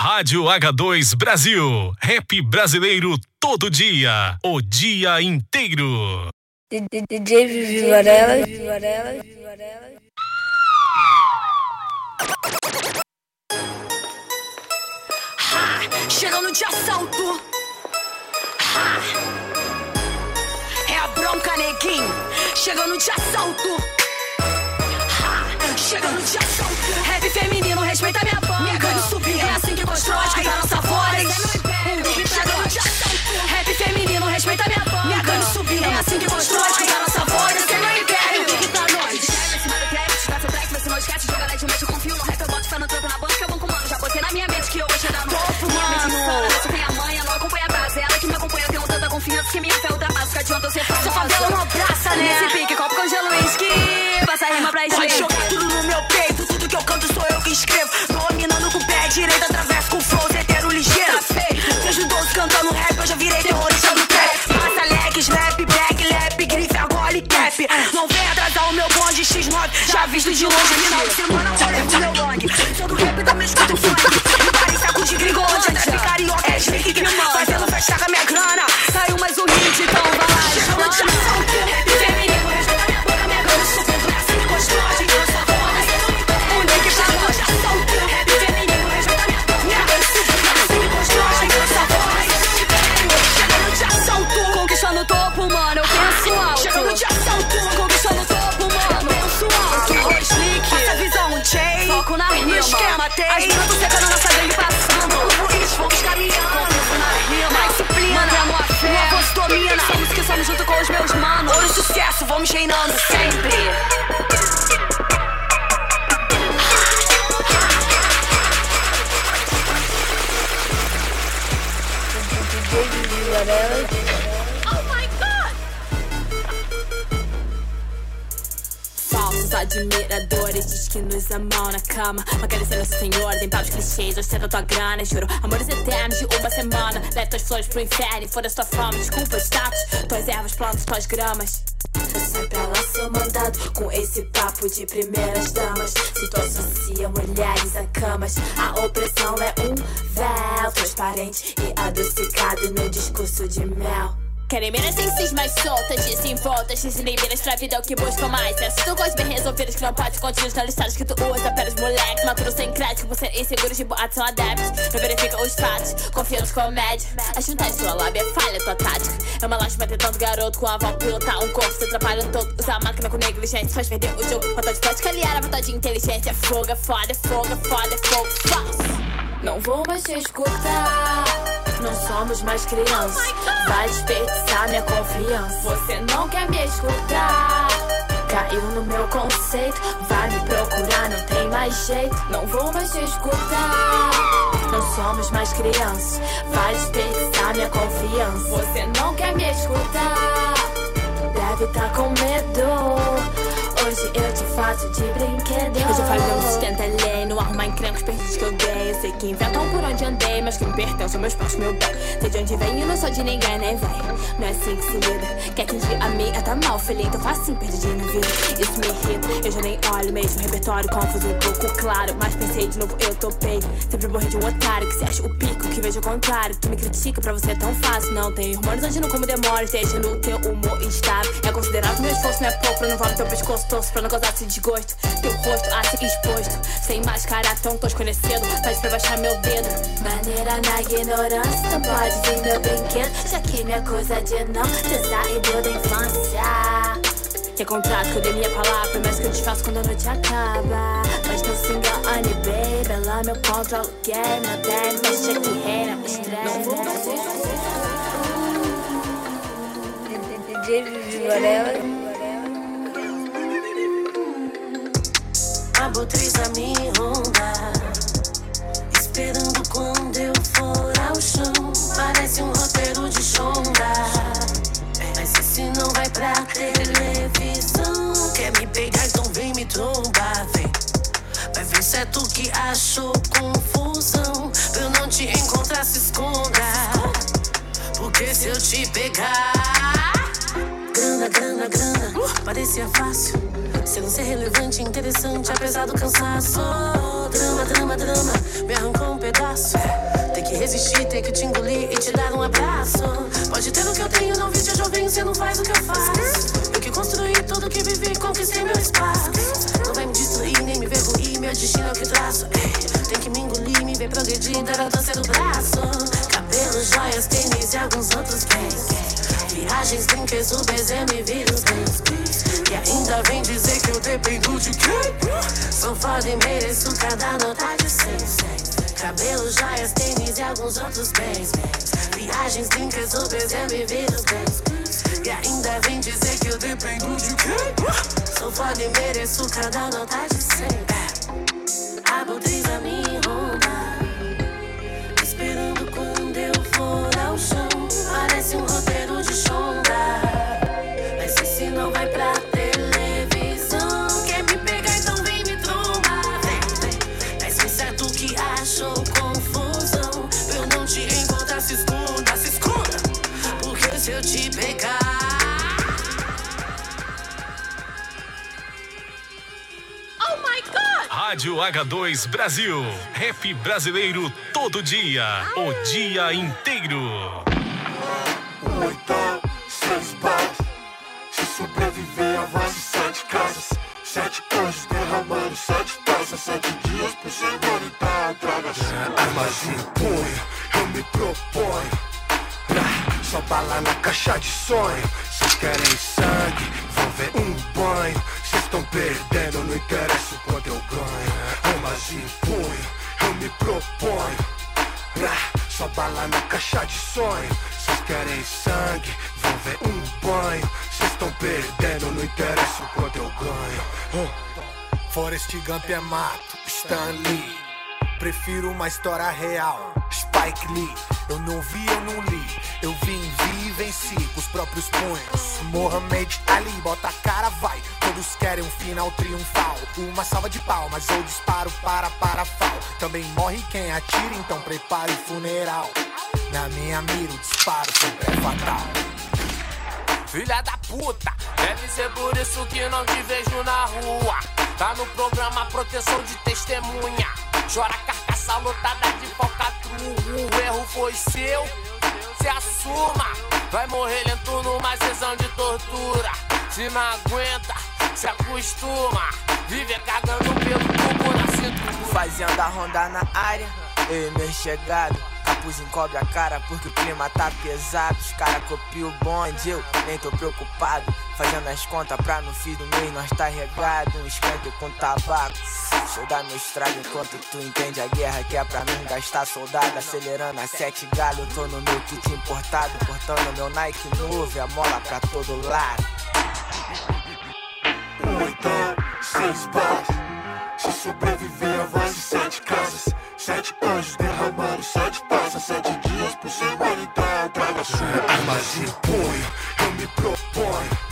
Rádio H2 Brasil. Rap brasileiro todo dia. O dia inteiro. DJ Vivi Varela. Varela. Varela. Chegando de assalto. Ha! É a bronca, neguinho. Chegando de assalto. Ha! Chegando de assalto. Rap feminino, respeita minha Que constrói, escuta a nossa voz. Chegando de assalto. Rap feminino, respeita minha banda. Minha gangue subir. É assim que constrói, escuta a nossa voz. Você não império. O que tá nós? Escreve em cima do dá seu track, você não esquece. Joga LED, eu confio no rap. Eu boto fé no trampo na banca, eu vou comando. Já botei na minha mente que eu vou chegar no topo, mano. Você tem a manha, não acompanha a base. Ela que me acompanha, eu tenho tanta confiança que minha fé ultrapassa. Que adianta eu ser famosa. Sou favela, não abraça, né? Nesse pique, copo com gelo e esqui. Passa rima pra Pode O direito, atravesso com o flow, zeteiro ligeiro. Tá feito. Desde 12 cantando rap, eu já virei terrorista no trap. Passa leg, snap, black, lap, grife, argola e cap. Não vem atrasar o meu bonde X9, já visto de longe. Final de semana, olha pro meu long. Sou do rap, também escuto funk. Pare, saco de gringolândia, trap carioca, é snake que me manda. Fazendo festa com a minha grana. Saiu mais um sucesso, vamos reinando sempre. Falsos admiradores diz que nos amam na cama. Magalecendo essa senhora, tem paus clichês Ostenta tua grana, juro. Amores eternos de uma semana. Leve tuas flores pro inferno foda-se tua fama Desculpa status, tuas ervas, plantas, tuas gramas Sempre ela seu mandado Com esse papo de primeiras damas. Se tu associa mulheres a camas. A opressão é um véu Transparente e adocicado no discurso de mel Querem menos sem cismas soltas, desenvoltas, desinibidas pra vida é o que buscam mais. Tu coisas bem resolvidas que não pode continuar na listadas que tu usa. Apenas moleques, maturos sem crédito, por ser inseguros de boatos são adeptos. Não verifica os fatos, confia nos comédios. A juntar sua lábia é falha, tua tática. É uma lástima ter tanto garoto com a avó pilotar um corpo, se atrapalha todo. Usar a máquina com negligência, faz perder o jogo. Falta de prática, aliar a falta de inteligência. É é foda, é fogo, é foda, é. Não vou mais te escutar. Não somos mais crianças. Vai desperdiçar minha confiança. Você não quer me escutar. Caiu no meu conceito. Vai me procurar, não tem mais jeito. Não vou mais te escutar. Não somos mais crianças. Vai desperdiçar minha confiança. Você não quer me escutar. Deve tá com medo. Hoje eu te faço de brinquedo. Eu já falei, não sustenta a lei. Não arrumar encrencos perdidos que eu dei. Eu sei que inventam por onde andei, mas quem pertence aos meus pais, meu bem. Sei de onde vem e não sou de ninguém, nem vem. Não é assim que se lida. Quer atingir a é tá mal, feliz. Então facinho, perdidinho na vida. Isso me irrita. Eu já nem olho mesmo. Repertório confuso, um pouco claro. Mas pensei de novo, eu topei. Sempre morri de um otário que se acha o pico, que vejo o contrário. Tu me critica, pra você é tão fácil. Não tem hormônios não como demora. Deixa no teu humor instável. É considerado meu esforço, não é pouco. Pra não no teu pescoço, torço pra não causar esse desgosto. Teu rosto a ser exposto. Sem máscara, tão tosco conhecendo. Faz pra baixar meu dedo. Maneira na ignorância, não pode vir meu brinquedo. Já que me acusa de não saído da infância. Que é contrato que eu dei minha palavra, mas que eu desfaço quando a noite acaba. Mas não se engane, baby. Ela meu contra aluguel, meu terno, mas tinha que reina, o estresse. Não vou mais DJ Vivi Varela. A botriza me ronda Esperando quando eu for ao chão Parece um roteiro de chonda Mas esse não vai pra televisão. Quer me pegar, então vem me trombar, vem. Vai ver se é tu que achou confusão Pra eu não te encontrar, se esconda. Porque se eu te pegar Grana, grana, grana, parecia fácil. Parecendo ser relevante, interessante, apesar do cansaço. Drama, drama, drama, me arrancou um pedaço. Tem que resistir, tem que te engolir e te dar um abraço. Pode ter o que eu tenho, não viste jovem, você não faz o que eu faço. Eu que construí tudo que vivi, conquistei meu espaço. Não vai me destruir, nem me ver ruir, meu destino é o que traço. Tem que me engolir, me ver progredir, dar a dança do braço. Cabelo, joias, tênis e alguns outros bens. Viagens, brinquedos, Ubers, me vírus, E ainda vem dizer que eu dependo de quem? Sou foda e mereço cada nota de seis. Cabelo, joias, tênis e alguns outros bens. Viagens, brinquedos, Ubers, me vírus, E ainda vem dizer que eu dependo de quem? Sou foda e mereço cada nota de seis. A a me Rádio H2 Brasil. Rap brasileiro todo dia. O dia inteiro. Então, seis balas. Se sobreviver a voz de sete casas, sete anjos derramando sete taças, sete dias por semana e tá drogas. Armas em punho, eu me proponho. Só bala na caixa de sonho. Cês querem sangue, vão ver um banho. Cês estão perdendo, não interessa o quanto eu ganho. Armas em punho, eu me proponho. Só bala na caixa de sonho. Vocês querem sangue, vão ver um banho. Vocês estão perdendo, não interessa o quanto eu ganho. Forrest Gump é mato, Stanley. Prefiro uma história real, Spike Lee. Eu não vi, eu não li. Eu vim, vi e venci com os próprios punhos. Mohamed Ali, bota a cara, vai. Todos querem um final triunfal. Uma salva de palmas, eu disparo para parafal. Também morre quem atira, então prepare o funeral. Na minha mira o disparo sempre é fatal. Filha da puta, deve ser por isso que não te vejo na rua. Tá no programa Proteção de Testemunha. Chora carcaça lotada de falcatrua. O erro foi seu, se assuma. Vai morrer lento numa sessão de tortura. Se não aguenta, se acostuma. Viver cagando pelo tubo na cintura. Fazendo a ronda na área, eu e meu chegado. Capuz encobre a cara porque o clima tá pesado. Os cara copiam o bonde, eu nem tô preocupado. Fazendo as contas pra no fim do mês nós tá regado. Um esquento com tabaco. Deixa eu dar meu estrago enquanto tu entende a guerra que é pra não gastar soldado. Acelerando a sete galho, tô no meu kit importado. Cortando meu Nike novo e a mola pra todo lado. então, seis balas. Se sobreviver a voz de sete casas, sete anjos derramando sete taças, sete dias por semana e tá drogas. Armas em punho, eu me proponho.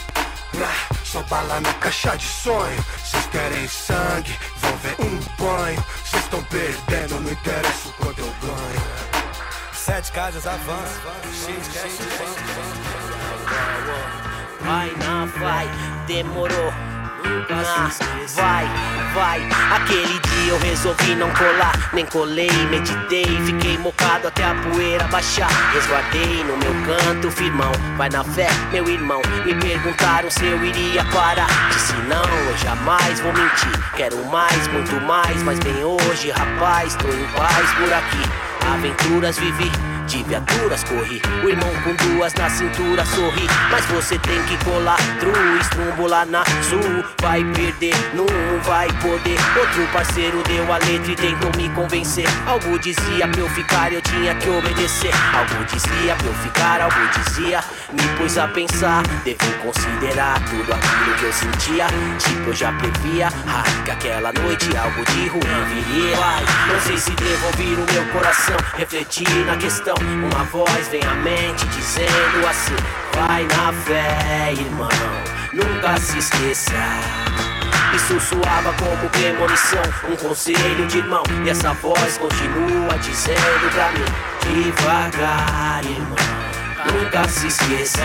Só bala na caixa de sonho. Cês querem sangue, vão ver um banho. Cês estão perdendo, não interessa o quanto eu ganho. Sete casas cash, Vai, não vai, demorou vai, vai. Aquele dia eu resolvi não colar, nem colei, meditei, fiquei mocado até a poeira baixar. Resguardei no meu canto, firmão, vai na fé, meu irmão. Me perguntaram se eu iria parar. Disse não, eu jamais vou mentir. Quero mais, muito mais, mas bem hoje, rapaz, tô em paz por aqui. Aventuras vivi de viaturas corri. O irmão com duas na cintura sorri. Mas você tem que colar tru, estrumbo lá na sul. Vai perder, não vai poder. Outro parceiro deu a letra e tentou me convencer. Algo dizia pra eu ficar, eu tinha que obedecer. Algo dizia pra eu ficar, algo dizia. Me pus a pensar, devo considerar tudo aquilo que eu sentia. Tipo, eu já previa, ah, que aquela noite algo de ruim viria. Não sei se devo ouvir o meu coração, refletir na questão. Uma voz vem à mente dizendo assim: Vai na fé, irmão, nunca se esqueça. Isso soava como premonição, um conselho de irmão. E essa voz continua dizendo pra mim: Devagar, irmão. Nunca se esqueça.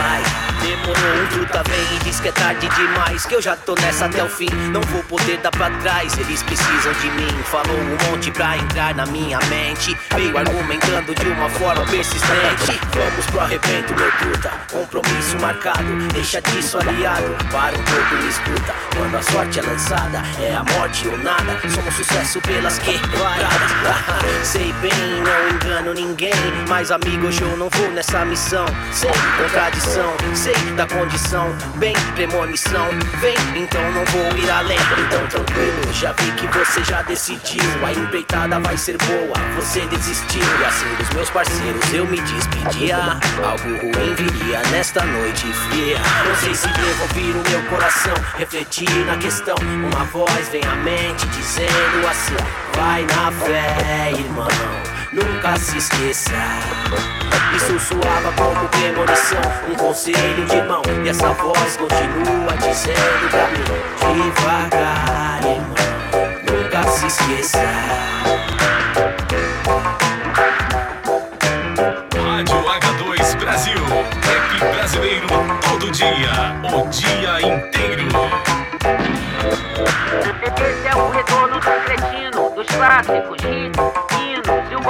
Demorou, um truta vem e diz que é tarde demais. Que eu já tô nessa até o fim, não vou poder dar pra trás. Eles precisam de mim, falou um monte pra entrar na minha mente. Veio argumentando de uma forma persistente. Vamos pro arrebento, meu truta, compromisso marcado. Deixa disso aliado, para um pouco e escuta. Quando a sorte é lançada, é a morte ou nada. Somos sucesso pelas quebradas. Sei bem, não engano ninguém. Mas amigo, hoje eu não vou nessa missão. Sei contradição, sei da condição. Bem, premonição, vem, então não vou ir além. Então tranquilo, já vi que você já decidiu. A empreitada vai ser boa, você desistiu. E assim dos meus parceiros eu me despedia. Algo ruim viria nesta noite fria. Não sei se devo ouvir o meu coração, refletir na questão. Uma voz vem à mente dizendo assim: Vai na fé, irmão, nunca se esqueça. Isso soava como premonição, um conselho de mão. E essa voz continua dizendo pra mim: Devagar, irmão, nunca se esqueça. Rádio H2 Brasil. Rap brasileiro todo dia. O dia inteiro. Esse é o retorno do cretino, dos clássicos, hits,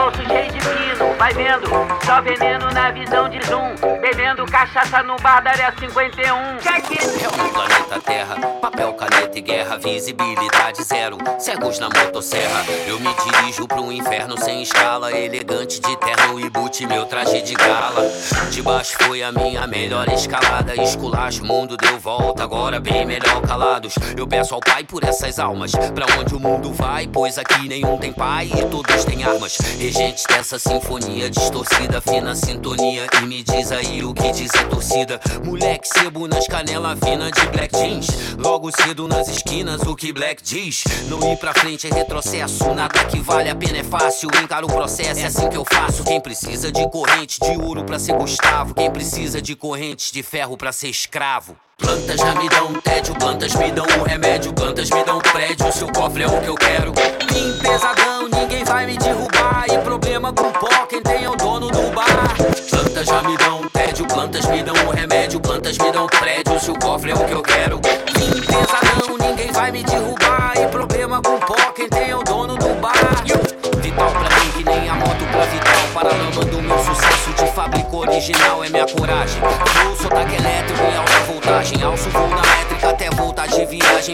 bolso cheio de pino. Vai vendo, só veneno na visão de zoom. Bebendo cachaça no bar da área 51. Check it! É o planeta Terra, papel, caneta e guerra, visibilidade zero, cegos na motosserra. Eu me dirijo pro inferno sem escala, elegante de terno e boot, meu traje de gala. De baixo foi a minha melhor escalada, esculacho, mundo deu volta, agora bem melhor calados. Eu peço ao Pai por essas almas, pra onde o mundo vai, pois aqui nenhum tem pai e todos têm armas. Regentes dessa sinfonia distorcida, fina sintonia, e me diz aí o que diz a torcida. Moleque sebo nas canelas fina de black jeans. Logo cedo nas esquinas, o que black diz. Não ir pra frente é retrocesso. Nada que vale a pena é fácil. Encara o processo, é assim que eu faço. Quem precisa de corrente de ouro pra ser Gustavo. Quem precisa de correntes de ferro pra ser escravo. Plantas já me dão tédio, plantas me dão um remédio, plantas me dão prédio, seu cofre é o que eu quero. Vim pesadão, ninguém vai me derrubar. E problema com pó, quem tem é o dono do bar. Plantas já me dão tédio, plantas me dão um remédio, plantas me dão prédio, seu cofre é o que eu quero. Vim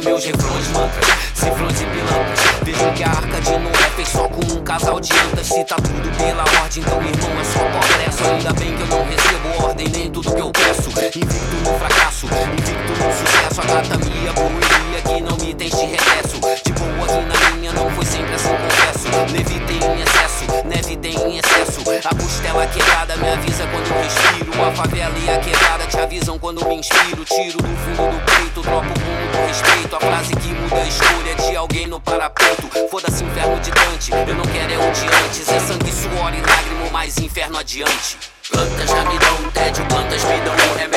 Meus refrões, mantras, cifrões e pilantras. Vejo que a arca de Noé fez só com um casal de antas. Se tá tudo pela ordem, então irmão é só progresso. Ainda bem que eu não recebo ordem, nem tudo que eu peço. Invicto no fracasso, invicto no sucesso. A gata minha correria que não me tem de regresso. De boa aqui na minha, não foi sempre assim, confesso. Levitei em excesso, neve tem em excesso. A costela quebrada me avisa quando eu respiro. A favela e a quebrada te avisam quando me inspiro. Inferno adiante. Plantas já me dão tédio, plantas me dão um remédio,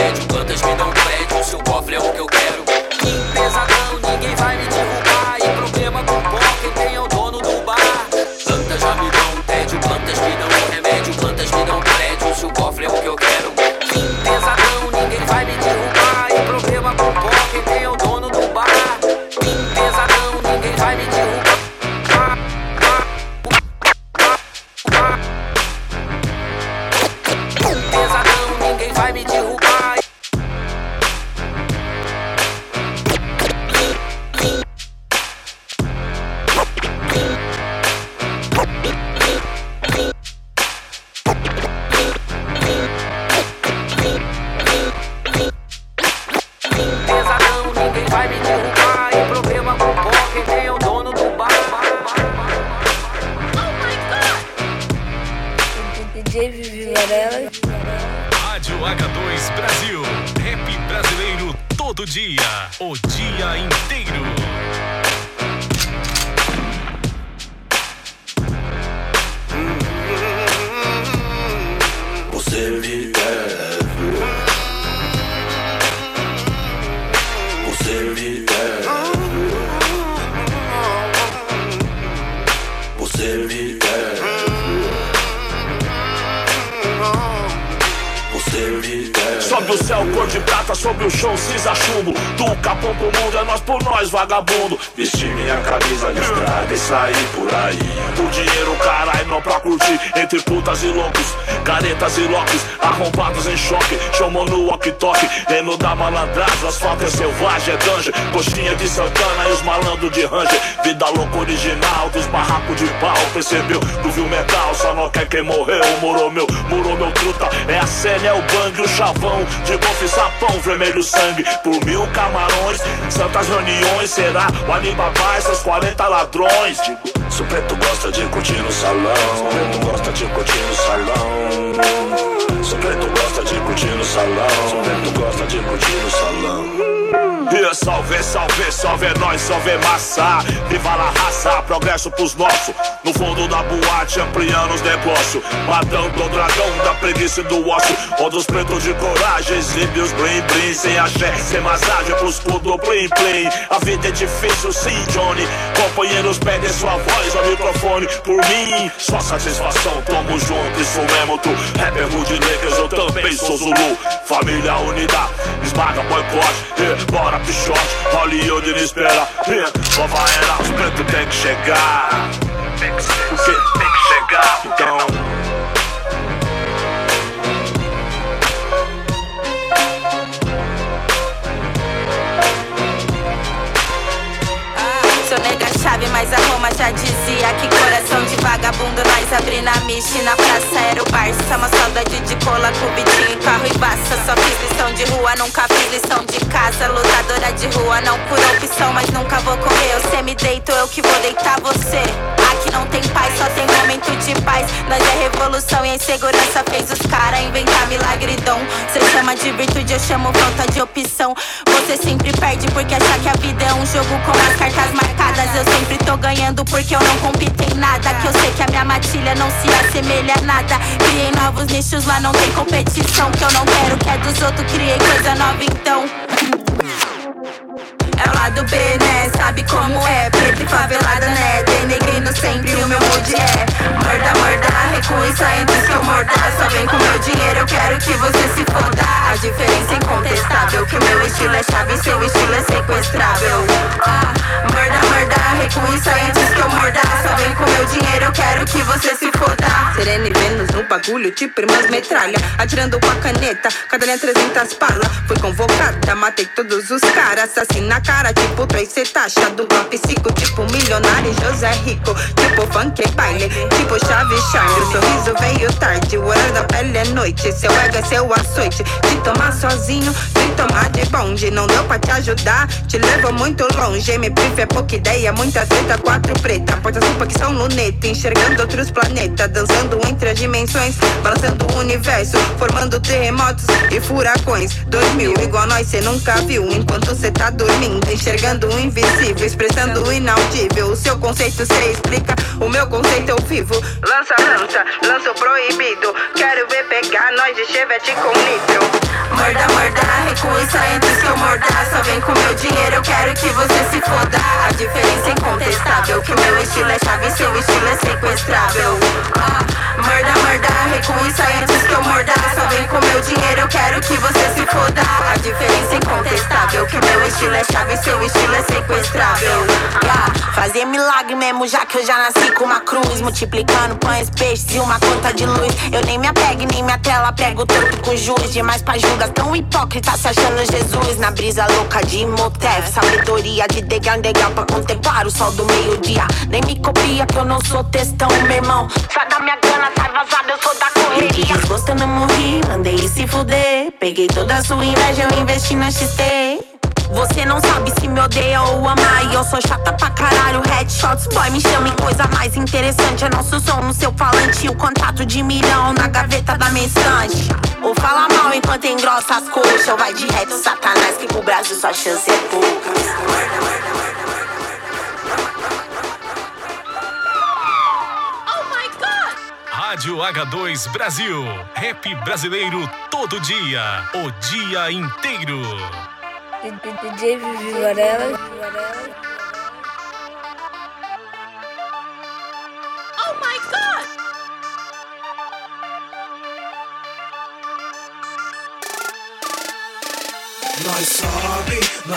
Rádio H2 Brasil. Rap brasileiro todo dia. O dia inteiro. O sobre o chão cinza chumbo. Tu capão pro mundo, é nós por nós, vagabundo. Vestir minha camisa listrada e sair por aí. O dinheiro, caralho, não pra curtir. Entre putas e loucos, caretas e locks, arrombados em choque. Chamou no walk-talk, Eno da malandragem. Asfalto é selvagem, é dungeon. Coxinha de Santana e os malandros de Ranger. Vida louca original dos barracos de pau. Percebeu que viu metal, só não quer quem morreu. Morou meu, morou meu truta. É a cena, é o bang, o chavão. De golfe, sapão, vermelho sangue. Por mil camarões, santas reuniões. Será o Alibaba e seus 40 ladrões? Digo, se o preto gosta de curtir no salão. Se o preto gosta de curtir no salão. Se o preto gosta de curtir no salão. Se o preto gosta de curtir no salão. E salve, salve, salve é nós, salve massa. Viva la raça, progresso pros nossos. No fundo da boate, ampliando os negócios. Matando o dragão da preguiça e do osso Onde os pretos de coragem exibem os blim blim Sem axé, sem massagem pros escudo plim plim A vida é difícil, sim, Johnny. Companheiros pedem sua voz ao microfone Por mim, só satisfação, tamo junto, isso mesmo tu. Rapper Rude Lakers, eu também sou Zulu. Família unida, esmaga boicote. Yeah, Bora pichote, Hollywood não espera yeah, Nova era, os pretos tem que chegar Tem que, ser, já dizia Que coração de vagabundo nós abri na miche Na praça era o Barça Uma saudade de cola, cubitinho, carro e baça Só fiz lição de rua, nunca fiz lição de casa. Lutadora de rua, não por opção Mas nunca vou correr, você me deito, eu que vou deitar você Aqui não tem paz, só tem momento de paz. Nós é revolução e a insegurança fez os cara inventar milagre e dom Cê chama de virtude, eu chamo falta de opção. Você sempre perde porque achar que a vida é um jogo com as cartas marcadas. Eu sempre tô ganhando porque eu não compito em nada. Que eu sei que a minha matilha não se assemelha a nada. Criei novos nichos, lá não tem competição. Que eu não quero que é dos outros, criei coisa nova então é o lado B, né? Sabe como é? Preto e favelada, né? Denegrindo sempre o meu mood é Morda, morda, recua e sai antes que eu morda. Só vem com meu dinheiro, eu quero que você se foda. A diferença é incontestável Que o meu estilo é chave, seu estilo é sequestrável. Ah, Morda, morda, recua e sai antes que eu morda. Só vem com meu dinheiro, eu quero que você se foda. Serena e Vênus no bagulho, tipo irmãs metralha. Atirando com a caneta, cada linha 300 bala Fui convocada, matei todos os caras Assim na cara, tipo três cê taxa Do rap psico, tipo milionário José Rico, tipo funk baile Tipo chave charme, o sorriso veio tarde O horário da pele é noite, seu ego é seu açoite Te tomar sozinho, te tomar de bonde Não deu pra te ajudar, te levou muito longe Me brief é pouca ideia, muita treta, quatro preta Portas roupa que são luneta, enxergando outros planetas Dançando entre as dimensões, balançando o universo Formando terremotos e furacões 2000, igual nós cê nunca viu Enquanto cê tá dormindo, enxergando o invisível Expressando o inaudível. O seu conceito cê explica, o meu conceito eu vivo. Lança, lança, lança o proibido. Quero ver pegar nós de chevette com nitro. Morda, morda, recua e sai antes que eu morda. Só vem com meu dinheiro, eu quero que você se foda. A diferença é incontestável Que meu estilo é chave, seu estilo é sequestrável. Ah, Morda, morda, recua e sai antes que eu morda. Só vem com meu dinheiro, eu quero que você se foda. A diferença é incontestável Que meu estilo é chave, seu estilo é sequestrável. Yeah. Fazer milagre mesmo, já que eu já nasci com uma cruz Multiplicando pães, peixes e uma conta de luz. Eu nem me apego, nem me atrela, prego tanto com juros. Demais pra Judas, tão hipócrita se achando Jesus. Na brisa louca de Imhotep Sabedoria de degar, degar pra contemplar o sol do meio-dia. Nem me copia que eu não sou textão, meu irmão. Sai da minha grana, sai vazado, eu sou da correria. Desgosto, eu não morri, mandei se fuder. Peguei toda a sua inveja, eu investi na XT você não sabe se me odeia ou ama E eu sou chata pra caralho, headshots Boy, me chama em coisa mais interessante É nosso som no seu falante O contato de milhão na gaveta da minha estante Ou fala mal enquanto engrossa as coxas Ou vai de reto, satanás Que pro Brasil sua chance é pouca Rádio H2 Brasil. Rap brasileiro todo dia. O dia inteiro. DJ Vivi Varela. Oh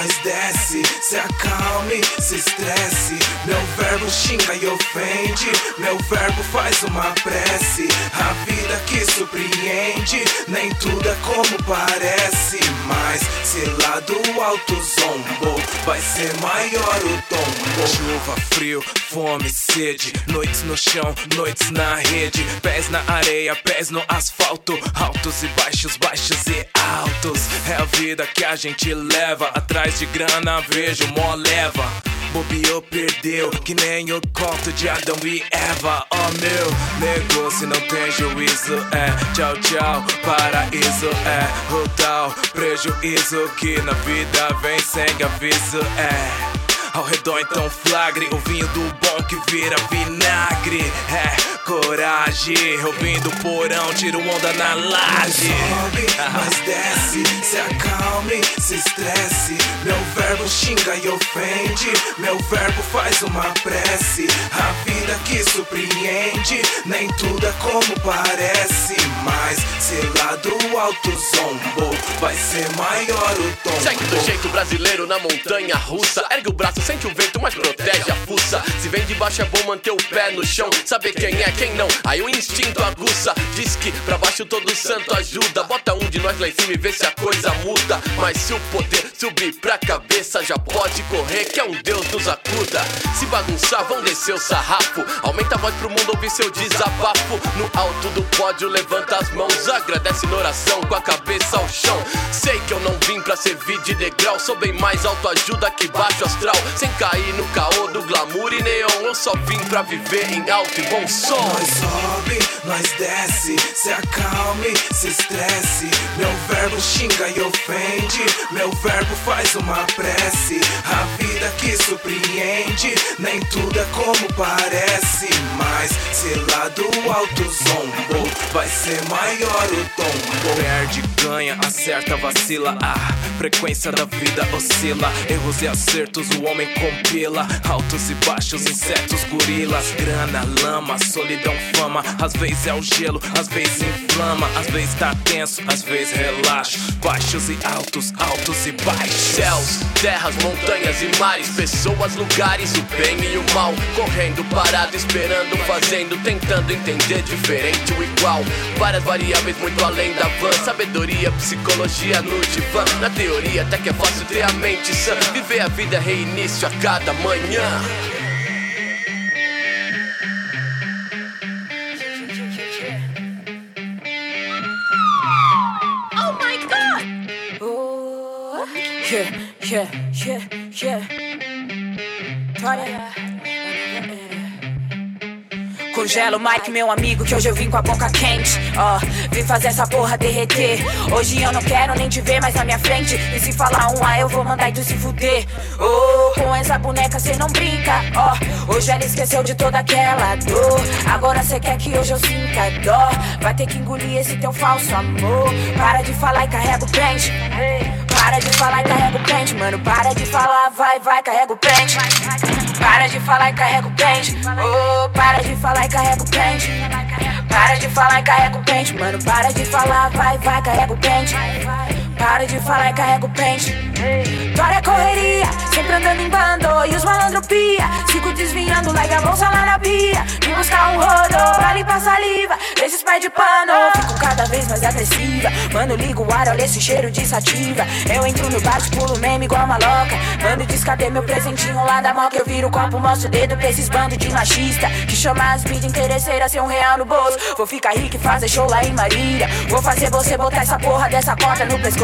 nós desce, se acalme, se estresse. Meu verbo xinga e ofende, meu verbo faz uma prece. A vida que surpreende, nem tudo é como parece. Mas se lá do alto zombo, vai ser maior o tombo. Chuva, frio, fome, sede, noites no chão, noites na rede, pés na areia, pés no asfalto, altos e baixos, baixos e altos. É a vida que a gente leva, atrás de grana vejo mó leva. Bobeou, perdeu, que nem o conto de Adão e Eva. Oh meu negócio não tem juízo, é tchau, tchau, paraíso, é o tal prejuízo que na vida vem sem aviso, é. Ao redor então flagre o vinho do bom que vira vinagre. É coragem, ouvindo o porão, tiro onda na laje. Sobe, mas desce, se acalme, se estresse. Meu verbo xinga e ofende, meu verbo faz uma prece. A vida que surpreende, nem tudo é como parece. Mas se lá do alto zombo, vai ser maior o tom. Segue do jeito brasileiro na montanha russa. Ergue o braço, sente o vento, mas protege a fuça. Se vem de baixo é bom manter o pé no chão. Saber quem é, quem não. Aí o instinto aguça. Diz que pra baixo todo santo ajuda. Bota um de nós lá em cima e vê se a coisa muda. Mas se o poder subir pra cabeça, já pode correr, que é um Deus nos acuda. Se bagunçar, vão descer o sarrafo. Aumenta a voz pro mundo ouvir seu desabafo. No alto do pódio, levanta as mãos. Agradece na oração com a cabeça ao chão. Sei que eu não vim pra servir de degrau. Sou bem mais autoajuda que baixo astral. Sem cair no caô do glamour e neon. Eu só vim pra viver em alto e bom som. Nós sobe, nós desce, se acalme, se estresse. Meu verbo xinga e ofende, meu verbo faz uma prece. A vida que surpreende, nem tudo é como parece. Mas se lá do alto zombo, vai ser maior o tombo. Perde, ganha, acerta, vacila. A frequência da vida oscila. Erros e acertos, o homem compila. Altos e baixos, insetos, gorilas. Grana, lama, solidão, fama. Às vezes é o gelo, às vezes inflama. Às vezes tá tenso, às vezes relaxa. Baixos e altos, altos e baixos. Céus, terras, montanhas e mares, pessoas, lugares, o bem e o mal. Correndo, parado, esperando, fazendo, tentando entender diferente o igual. Várias variáveis muito além da van. Sabedoria, psicologia no divã. Na teoria, até que é fácil ter a mente sã. Viver a vida reinício a cada manhã. Yeah, yeah, yeah, yeah. Olha. Congela o Mike, meu amigo, que hoje eu vim com a boca quente. Ó, vim fazer essa porra derreter. Hoje eu não quero nem te ver mais na minha frente. E se falar um A, eu vou mandar e tu se fuder. Oh, com essa boneca cê não brinca. Ó, hoje ela esqueceu de toda aquela dor. Agora cê quer que hoje eu sinta dó. Vai ter que engolir esse teu falso amor. Para de falar e carrega o pente. Para de falar e carrega o pente, mano. Para de falar, vai, vai, carrega o pente. Para de falar e carrega o pente. Oh, para de falar e carrega o pente. Para de falar e carrega o pente, mano. Para de falar, vai, vai, carrega o pente. Para de falar e carrega o pente. Tora é correria, sempre andando em bando. E os malandro pia, fico desviando, larga a bolsa lá na pia. Vim buscar um rodo pra limpar saliva, desses pés de pano. Fico cada vez mais agressiva. Mano, ligo o ar, olha esse cheiro de sativa. Eu entro no bar, pulo meme igual uma louca. Mano, diz cadê meu presentinho lá da moca? Eu viro o copo, mostro o dedo pra esses bandos de machista. Que chama as mídias interesseiras, sem um real no bolso. Vou ficar rico e fazer show lá em Marília. Vou fazer você botar essa porra dessa corda no pescoço.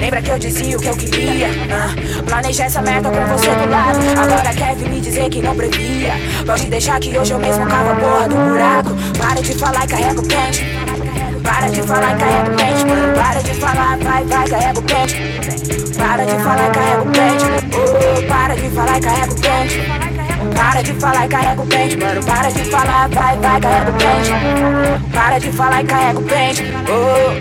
Lembra que eu dizia o que eu queria? Ah, planejei essa merda com você do lado. Agora quer me dizer que não previa. Pode deixar que hoje eu mesmo cavo a porra do buraco. Para de falar e carrega o pente. Para de falar e carrega o pente. Para de falar, vai, vai, carrega o pente. Para de falar e carrega o pente. Oh, para de falar e carrega o pente. Para de falar e carrega o pente, mano. Para de falar, vai, vai, carrega o pente. Para de falar e carrega o pente. Oh.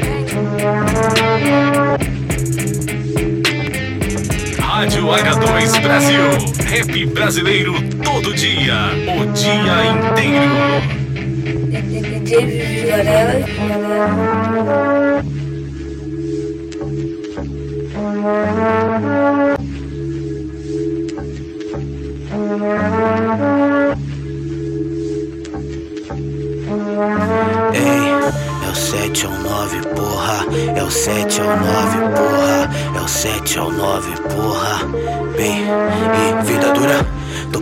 Rádio H2 Brasil. Rap brasileiro todo dia. O dia inteiro. DJ Vivi 7 ao 9, porra. Bem, e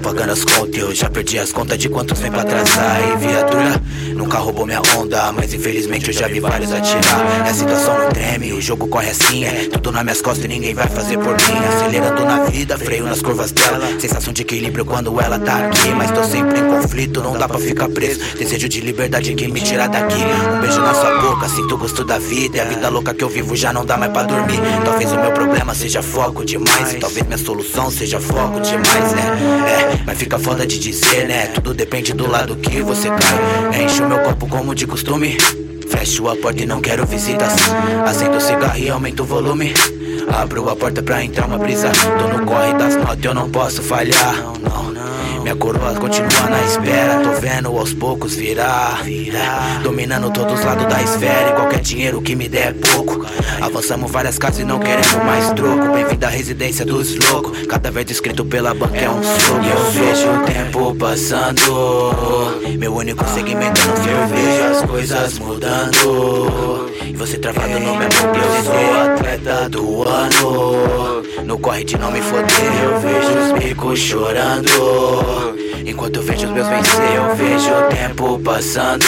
pagando as contas, eu já perdi as contas de quantos vem pra atrasar. E viatura, nunca roubou minha onda, mas infelizmente eu já vi vários atirar. E a situação não treme, o jogo corre assim, é tudo nas minhas costas e ninguém vai fazer por mim. Acelerando na vida, freio nas curvas dela. Sensação de equilíbrio quando ela tá aqui, mas tô sempre em conflito, não dá pra ficar preso. Desejo de liberdade que me tira daqui. Um beijo na sua boca, sinto o gosto da vida. E a vida louca que eu vivo já não dá mais pra dormir. Talvez o meu problema seja foco demais, e talvez minha solução seja foco demais, né? É, mas fica foda de dizer, né? Tudo depende do lado que você cai. Encho meu copo como de costume. Fecho a porta e não quero visitas. Acendo o cigarro e aumento o volume. Abro a porta pra entrar uma brisa. Tô no corre das notas, eu não posso falhar. Minha coroa continua na espera. Tô vendo aos poucos virar. Dominando todos os lados da esfera. E qualquer dinheiro que me der é pouco. Avançamos várias casas e não queremos mais troco. Bem-vindo à residência dos loucos. Cada vez escrito pela banca é um soco. E eu vejo o tempo passando. Meu único segmento é não ser. Eu vejo as coisas mudando. E você travado no meu mundo. Eu sou atleta do ano. No corre de não me foder. Eu vejo os bicos chorando. Enquanto eu vejo os meus vencer, eu vejo o tempo passando.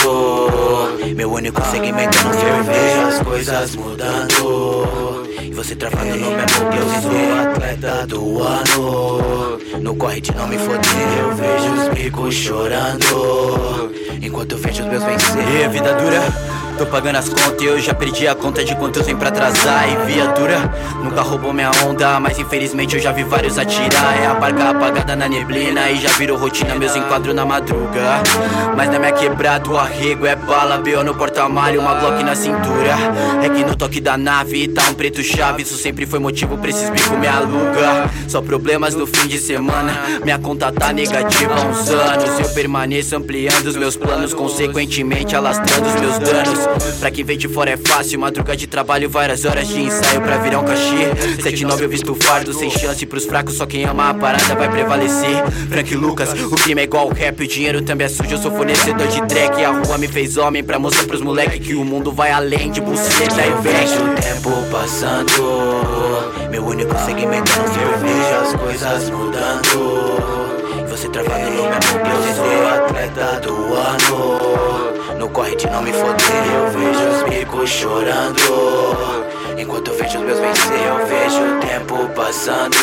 Meu único segmento é não ser. Eu vejo as coisas mudando. E você travado no meu mundo. Eu sou atleta do ano. No corre de não me foder. Eu vejo os bicos chorando. Enquanto eu vejo os meus vencer. E vida dura. Tô pagando as contas e eu já perdi a conta de quantos vem pra atrasar. E viatura nunca roubou minha onda Mas infelizmente eu já vi vários atirar É a barca apagada na neblina E já virou rotina meus enquadros na madruga. Mas na minha quebrada o arrego é bala B.O. no porta-malho, uma Glock na cintura. É que no toque da nave tá um preto chave Isso sempre foi motivo pra esses bicos me aluga Só problemas no fim de semana Minha conta tá negativa há uns anos. Eu permaneço ampliando os meus planos Consequentemente alastrando os meus danos Pra quem vem de fora é fácil, madruga de trabalho, várias horas de ensaio pra virar um cachê. 7-9 eu visto fardo, sem chance pros fracos, só quem ama a parada vai prevalecer. Frank Lucas, o crime é igual o rap, o dinheiro também é sujo, eu sou fornecedor de track. A rua me fez homem pra mostrar pros moleque que o mundo vai além de buceta e vejo o tempo passando. Meu único segmento é eu vejo as coisas mudando. Você travado no meu mundo, eu sou atleta do ano. No corre de não me foder, eu vejo os bicos chorando. Enquanto eu vejo os meus vencer, eu vejo o tempo passando.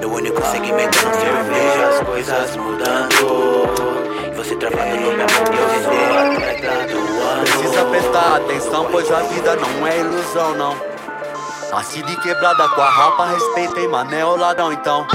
Meu único segmento é não ser, eu vejo as coisas mudando. E você travado no meu mundo, eu sou atleta do ano. Precisa prestar atenção, pois a vida não é ilusão, não. Nasci de quebrada com a rapa, respeitem mané o ladrão então.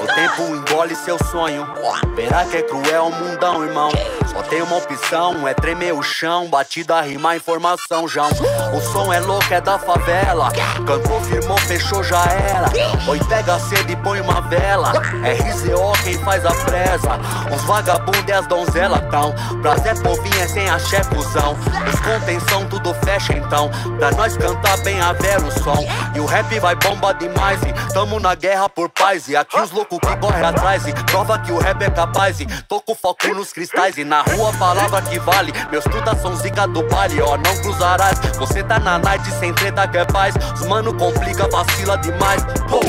O tempo engole seu sonho. Verá que é cruel o mundão, irmão. Só tem uma opção, é tremer o chão. Batida, rimar, informação, João. O som é louco, é da favela. Cantou, firmou, fechou, já era. Oi, pega cedo e põe uma vela. É RZO quem faz a presa. Os vagabundos e as donzelas tão. Prazer povinha é sem axé fusão. Os contenção, tudo fecha então. Pra nós cantar bem a ver o som. E o rap vai bomba demais. E tamo na guerra por paz. E aqui os loucos que corre atrás. E prova que o rap é capaz. E tô com foco nos cristais. E na rua, palavra que vale. Meus trutas são zica do baile, ó. Não cruzarás. Você tá na night sem treta que é paz. Os mano complica, vacila demais. Pô.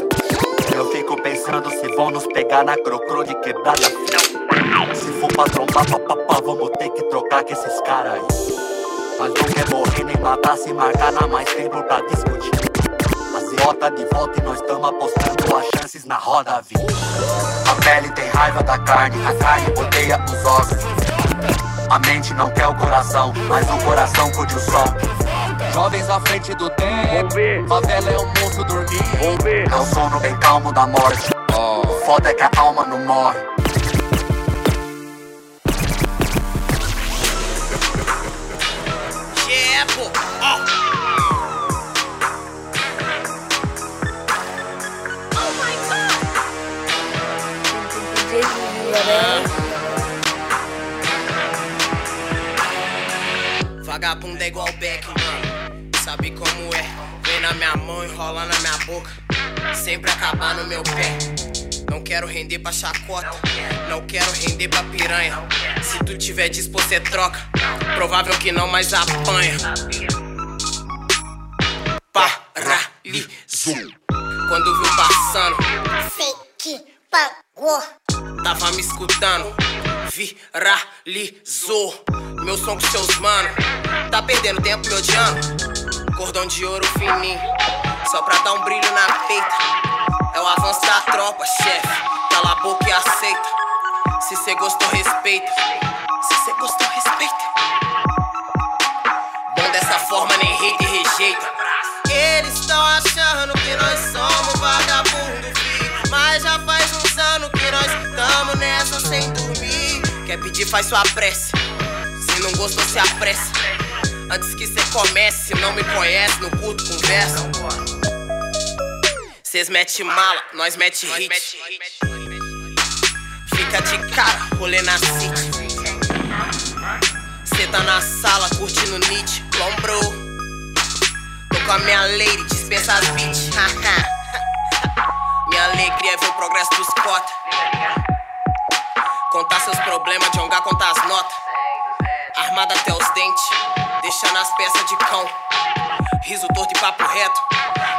Eu fico pensando se vão nos pegar na crocro de quebrada. Se for pra trombar, papapá, vamos ter que trocar com esses caras aí. Mas não quer morrer nem matar, se marcar na mais tempo pra discutir. Bota de volta e nós tamo apostando as chances na roda, vi. A pele tem raiva da carne, a carne odeia os ossos. A mente não quer o coração, mas o coração curte o sol. Jovens à frente do tempo, favela é um monstro dormindo. É o sono bem calmo da morte. Foda é que a alma não morre. Yeah, pô. Ó. Vagabundo é igual Beck, mano. Sabe como é? Vem na minha mão, enrola na minha boca. Sempre acabar no meu pé. Não quero render pra chacota, não quero render pra piranha. Se tu tiver disposto, é troca. Provável que não, mas apanha. Paralisou. Quando viu passando, sei que pagou. Tava me escutando, viralizou. Meu som com seus mano, tá perdendo tempo me odiando. Cordão de ouro fininho, só pra dar um brilho na peita. É o avanço da tropa, chefe. Cala a boca e aceita. Se cê gostou, respeita. Faz sua prece. Se não gostou, se apressa. Antes que cê comece, não me conhece, no culto conversa. Cês mete mala, nós mete hit. Fica de cara, rolê na city. Cê tá na sala curtindo Nietzsche, lombrou. Tô com a minha lady, dispensa as beats. minha alegria é ver o progresso dos cota. Contar seus problemas, jongar, contar as notas. Armada até os dentes, deixando as peças de cão. Riso torto e papo reto.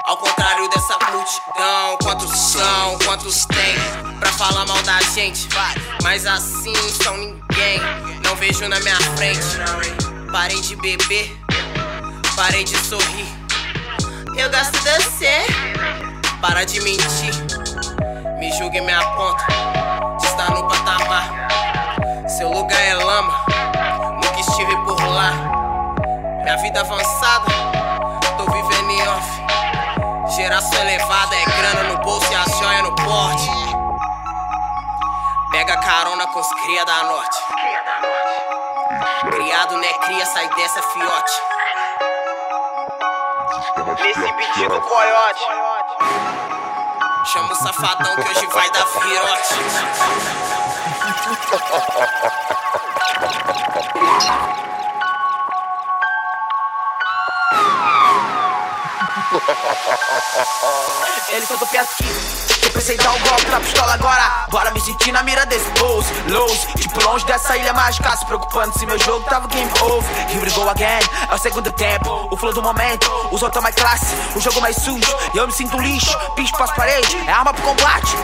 Ao contrário dessa multidão, quantos são, quantos tem pra falar mal da gente? Mas assim são ninguém, não vejo na minha frente. Parei de beber, parei de sorrir. Eu gosto de você, para de mentir. Me julgue minha ponta, está no patamar. Seu lugar é lama, nunca estive por lá. Minha vida avançada, tô vivendo em off. Geração elevada é grana no bolso e a joia no porte. Pega carona com os cria da norte. Criado né cria, sai dessa fiote. Nesse beat do coiote. Chama o safadão que hoje vai dar virote. Ele soltou perto que dar um golpe na pistola agora. Bora me sentir na mira desse pose. Lows, tipo longe dessa ilha mágica. Se preocupando se meu jogo tava game over. Here we go again, é o segundo tempo. O flow do momento, os outros mais classe. O jogo mais sujo, eu me sinto um lixo. Picho pras paredes, é arma pro combate.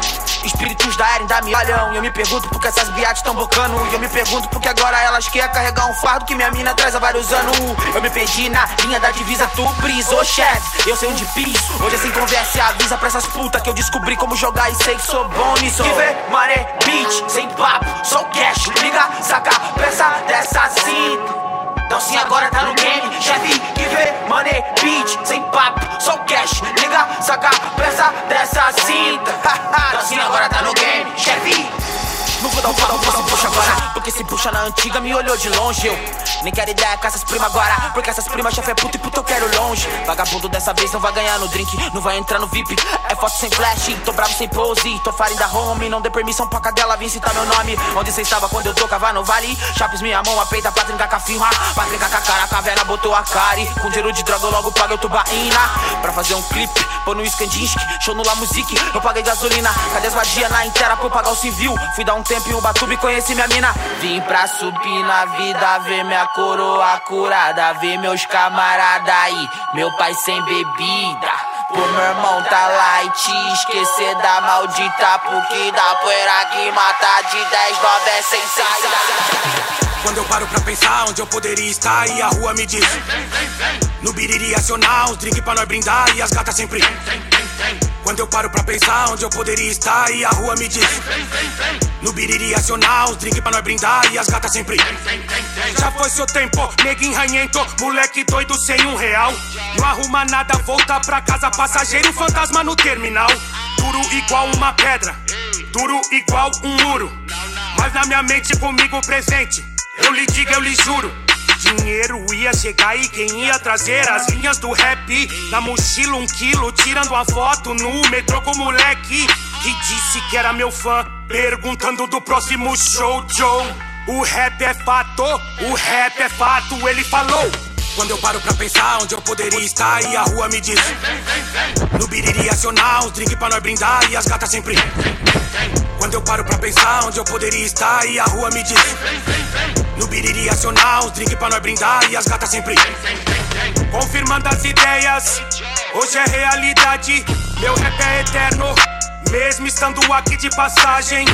Espíritos da Eren da mialhão. E eu me pergunto por que essas biates tão bocando. E eu me pergunto porque agora elas querem carregar um fardo que minha mina traz há vários anos. Eu me perdi na linha da divisa, tu brisou, chefe. Eu sei onde piso. Hoje assim conversa e avisa pra essas putas que eu descobri como jogar e sei que sou bom nisso. Que vê, mané, beat, sem papo, só cash. Liga, saca, peça dessa cinta. Então sim, agora tá no game, chefe que vê, money, beat, sem papo, só cash, liga, saca, peça dessa cinta. Então sim, agora tá no game, chefe. Vou dar um papo, se puxa agora Porque se puxa na antiga me olhou de longe. Eu nem quero ideia com essas primas agora Porque essas primas chefe é puta e puta eu quero longe. Vagabundo dessa vez não vai ganhar no drink Não vai entrar no VIP É foto sem flash Tô bravo sem pose. Tô farinha da home Não dê permissão pra cadela Vim citar meu nome. Onde cê estava quando eu tocava no vale? Chapes minha mão, a peita pra trincar com a firma. Pra trincar com a cara, a caverna botou a cari Com dinheiro de droga eu logo pago eu tubaína. Pra fazer um clipe, pôr no Skandinsky Show no La Musique, eu paguei gasolina Cadê as vadia na inteira pra eu pagar o civil? Fui dar um tempo em Ubatuba e conheci minha mina. Vim pra subir na vida, ver minha coroa curada Ver meus camarada aí, meu pai sem bebida. Pô, meu irmão tá light, esquecer da maldita Porque da poeira que mata de 10, 9 é sem saída. Quando eu paro pra pensar onde eu poderia estar e a rua me diz No biriri acionar, uns drink pra nós brindar e as gatas sempre Quando eu paro pra pensar onde eu poderia estar e a rua me diz No biriri acionar, uns drink pra nós brindar e as gatas sempre Já foi seu tempo, neguinho ranhento, moleque doido sem um real. Não arruma nada, volta pra casa, passageiro fantasma no terminal. Duro igual uma pedra, duro igual um muro. Mas na minha mente comigo presente eu lhe digo, eu lhe juro. Dinheiro ia chegar e quem ia trazer as linhas do rap Na mochila um quilo, tirando uma foto no metrô com o moleque Que disse que era meu fã, perguntando do próximo show, Joe. O rap é fato, o rap é fato, ele falou Quando eu paro pra pensar onde eu poderia estar e a rua me diz No biriri acionar, uns drink pra nós brindar e as gatas sempre Quando eu paro pra pensar onde eu poderia estar e a rua me diz No biriri acionar, uns drink pra nós brindar e as gatas sempre Confirmando as ideias, hoje é realidade. Meu rap é eterno, mesmo estando aqui de passagem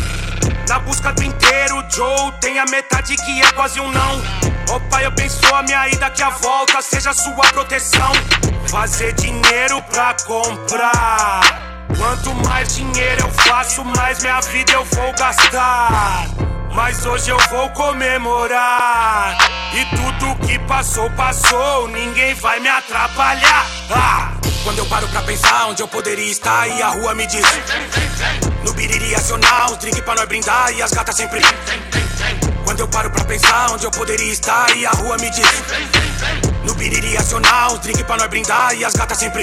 na busca do inteiro, Joe tem a metade que é quase um não. Opa, eu penso a minha ida que a volta seja sua proteção. Fazer dinheiro pra comprar. Quanto mais dinheiro eu faço, mais minha vida eu vou gastar. Mas hoje eu vou comemorar. E tudo que passou, passou. Ninguém vai me atrapalhar. Ah! Quando eu paro pra pensar onde eu poderia estar e a rua me diz No biriri acionar, os drink pra nós brindar e as gatas sempre Quando eu paro pra pensar onde eu poderia estar e a rua me diz No biriri acionar, os drink pra nós brindar e as gatas sempre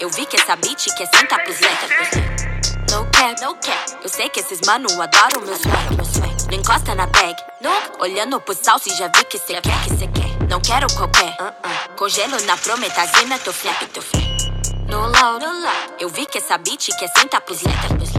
Eu vi que essa beat quer sentar pros letras. No cap, no cap. Eu sei que esses mano adoram meu swag, meu swag. Não encosta na bag. No. Olhando pro salso e já vi que cê quer, que cê quer. Não quero qualquer. Uh -uh. Congelo na prometazina, tô flap, tô flap. No loud, no loud. Eu vi que essa beat quer sentar pros letras.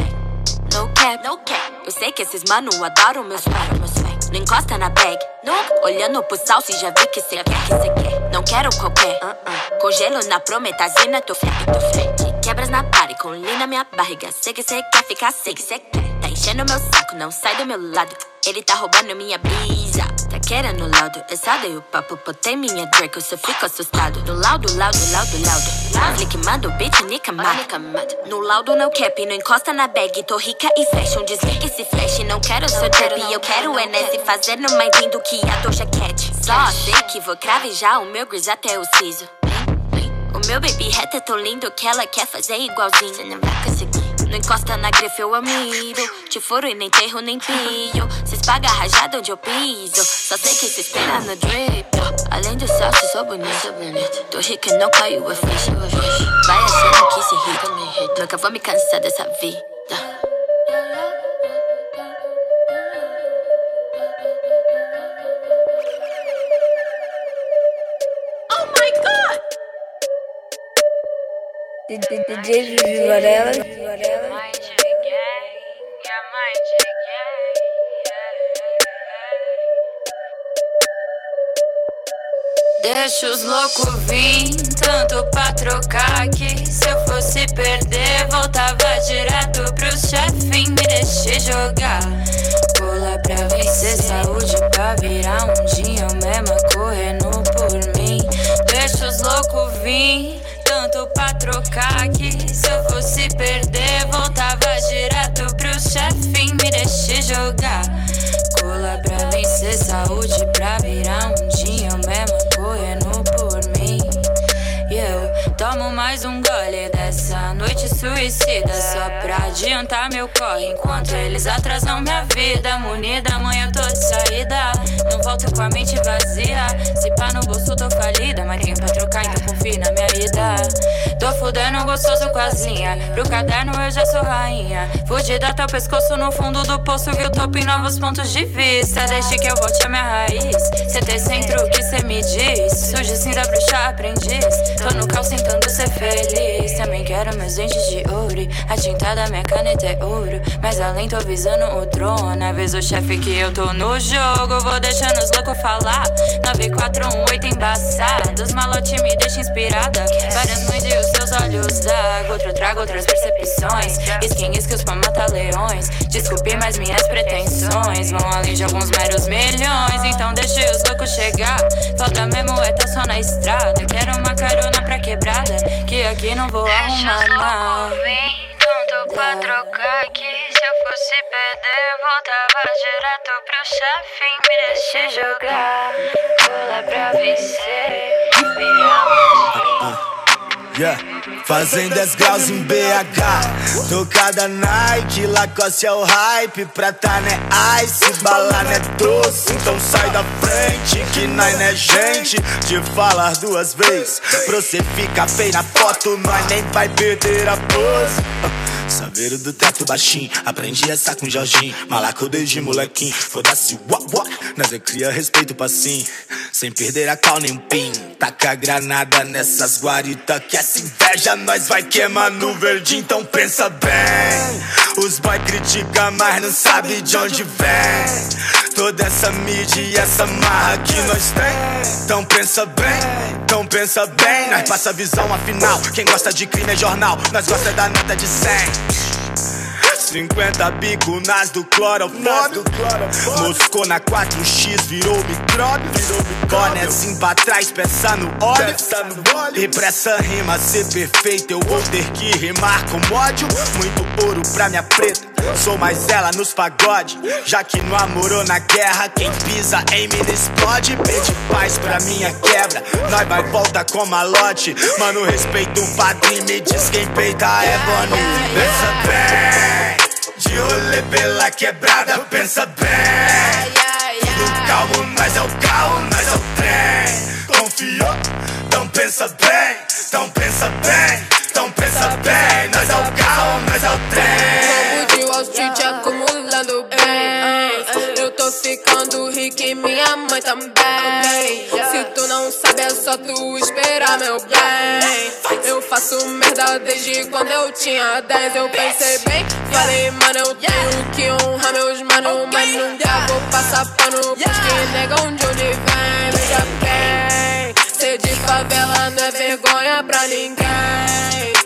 No cap, no cap. Eu sei que esses mano adoram meu swag, meu swag. Não encosta na bag. No. Olhando pro salso e já vi que cê quer, que cê quer. Não quero qualquer. Uh -uh. Congelo na prometazina, tô flap, tô flap. Quebras na party com lean na minha barriga. Sei que cê quer ficar, sei que cê quer. Tá enchendo meu saco, não sai do meu lado. Ele tá roubando minha brisa. Tá querendo laudo? Só dei o papo, botei minha eu só fico assustado. No laudo, laudo, laudo, laudo. Flick manda o beat, nica mata. No laudo, no cap, não encosta na bag. Tô rica e fashion, desliga esse flash. Não quero seu trap, eu quero o NS fazendo mais lindo que a Doja Cat. Só sei que vou cravejar o meu gris até o siso. O meu baby reta é tão lindo que ela quer fazer igualzinho. Não vai conseguir. Não encosta na grife, eu amiro. Te furo e nem enterro, nem pio. Cês pagam rajada onde eu piso. Só sei que cês espera no drip. Além do salto, sou bonito. Tô rica, não caiu a ficha. Vai achando que se irrita. Nunca vou me cansar dessa vida. DJ Vivi Varela. Deixa os loucos vir, tanto pra trocar que se eu fosse perder, voltava direto pro chefe me deixe jogar. Cola pra vencer, saúde pra virar um dia eu mesma correndo por mim. Deixa os loucos vir, pra trocar que se eu fosse perder, voltava direto pro chefe me deixe jogar. Cola pra vencer, saúde pra virar um dia mesma correndo tomo mais um gole dessa noite suicida. Só pra adiantar meu corre. Enquanto eles atrasam minha vida. Munida, amanhã eu tô de saída. Não volto com a mente vazia. Se pá no bolso, tô falida. Mas tenho pra trocar, então confio na minha ida. Tô fudendo gostoso com as linhas. Pro caderno eu já sou rainha. Fudida até o pescoço no fundo do poço. Vi o topo em novos pontos de vista. Deixe que eu volte a minha raiz. Cê tem sempre o que cê me diz. Surge da bruxa aprendiz. Tô no caos tentando ser feliz. Também quero meus dentes de ouro. A tinta da minha caneta é ouro. Mas além tô visando o trono. Avisa o chefe que eu tô no jogo. Vou deixando os loucos falar. 948 embaçados. Malote me deixa inspirada. Várias mães e os seus olhos d'água. Outro trago outras percepções. Skin skills pra matar leões. Desculpe, mas minhas pretensões vão além de alguns meros milhões. Então deixe os loucos chegar. Falta mesmo é tá só na estrada. Quero uma carona pra quebrada. Que aqui não vou arrumar nada. Tanto pra trocar que se eu fosse perder, voltava direto pro chefe me deixe jogar. Cola pra vencer, virar um dia. Yeah. Fazendo 10 graus em BH Tocada Nike, Lacoste é o hype Prata né? Ice, bala né doce. Então sai da frente que nós não é gente? De falar duas vezes Pra você ficar feio na foto Nós nem vai perder a pose Saveiro do teto baixinho, aprendi essa com Jorginho. Malaco desde molequinho, foda-se, uá, uá. Nós é cria respeito pra sim, sem perder a cal nem pin. Taca granada nessas guaritas que essa inveja nós vai queimar no verde, então pensa bem. Os boy critica, mas não sabe de onde vem. Toda essa mídia e essa marra que nós tem. Então pensa bem, então pensa bem. Nós passa a visão afinal. Quem gosta de crime é jornal, nós gosta da nota de 100. 50 bico nas do clorofóbio Moscou na 4x, virou micróbio Bonézinho pra trás, peça no óleo E pra essa rima ser perfeita Eu vou ter que rimar com ódio Muito ouro pra minha preta Sou mais ela nos pagode Já que no amor ou na guerra Quem pisa em mim explode Pede paz pra minha quebra Nós vai volta com malote Mano, respeito o padrinho Me diz quem peita é bonito Pensa bem de rolê pela quebrada, pensa bem. Tudo calmo, nós é o carro, nós é o trem. Confiou? Então pensa bem, então pensa bem, então pensa bem. Nós é o carro, nós é o trem. Street acumulando bem. Eu tô ficando rico e minha mãe também. Se tu não sabe, é só tu esperar, meu bem. Eu faço merda desde quando eu tinha 10. Eu pensei bem, falei, mano, eu tenho que honrar meus manos. Mas nunca vou passar pano pros que negam de onde vem. Veja bem, ser de favela não é vergonha pra ninguém.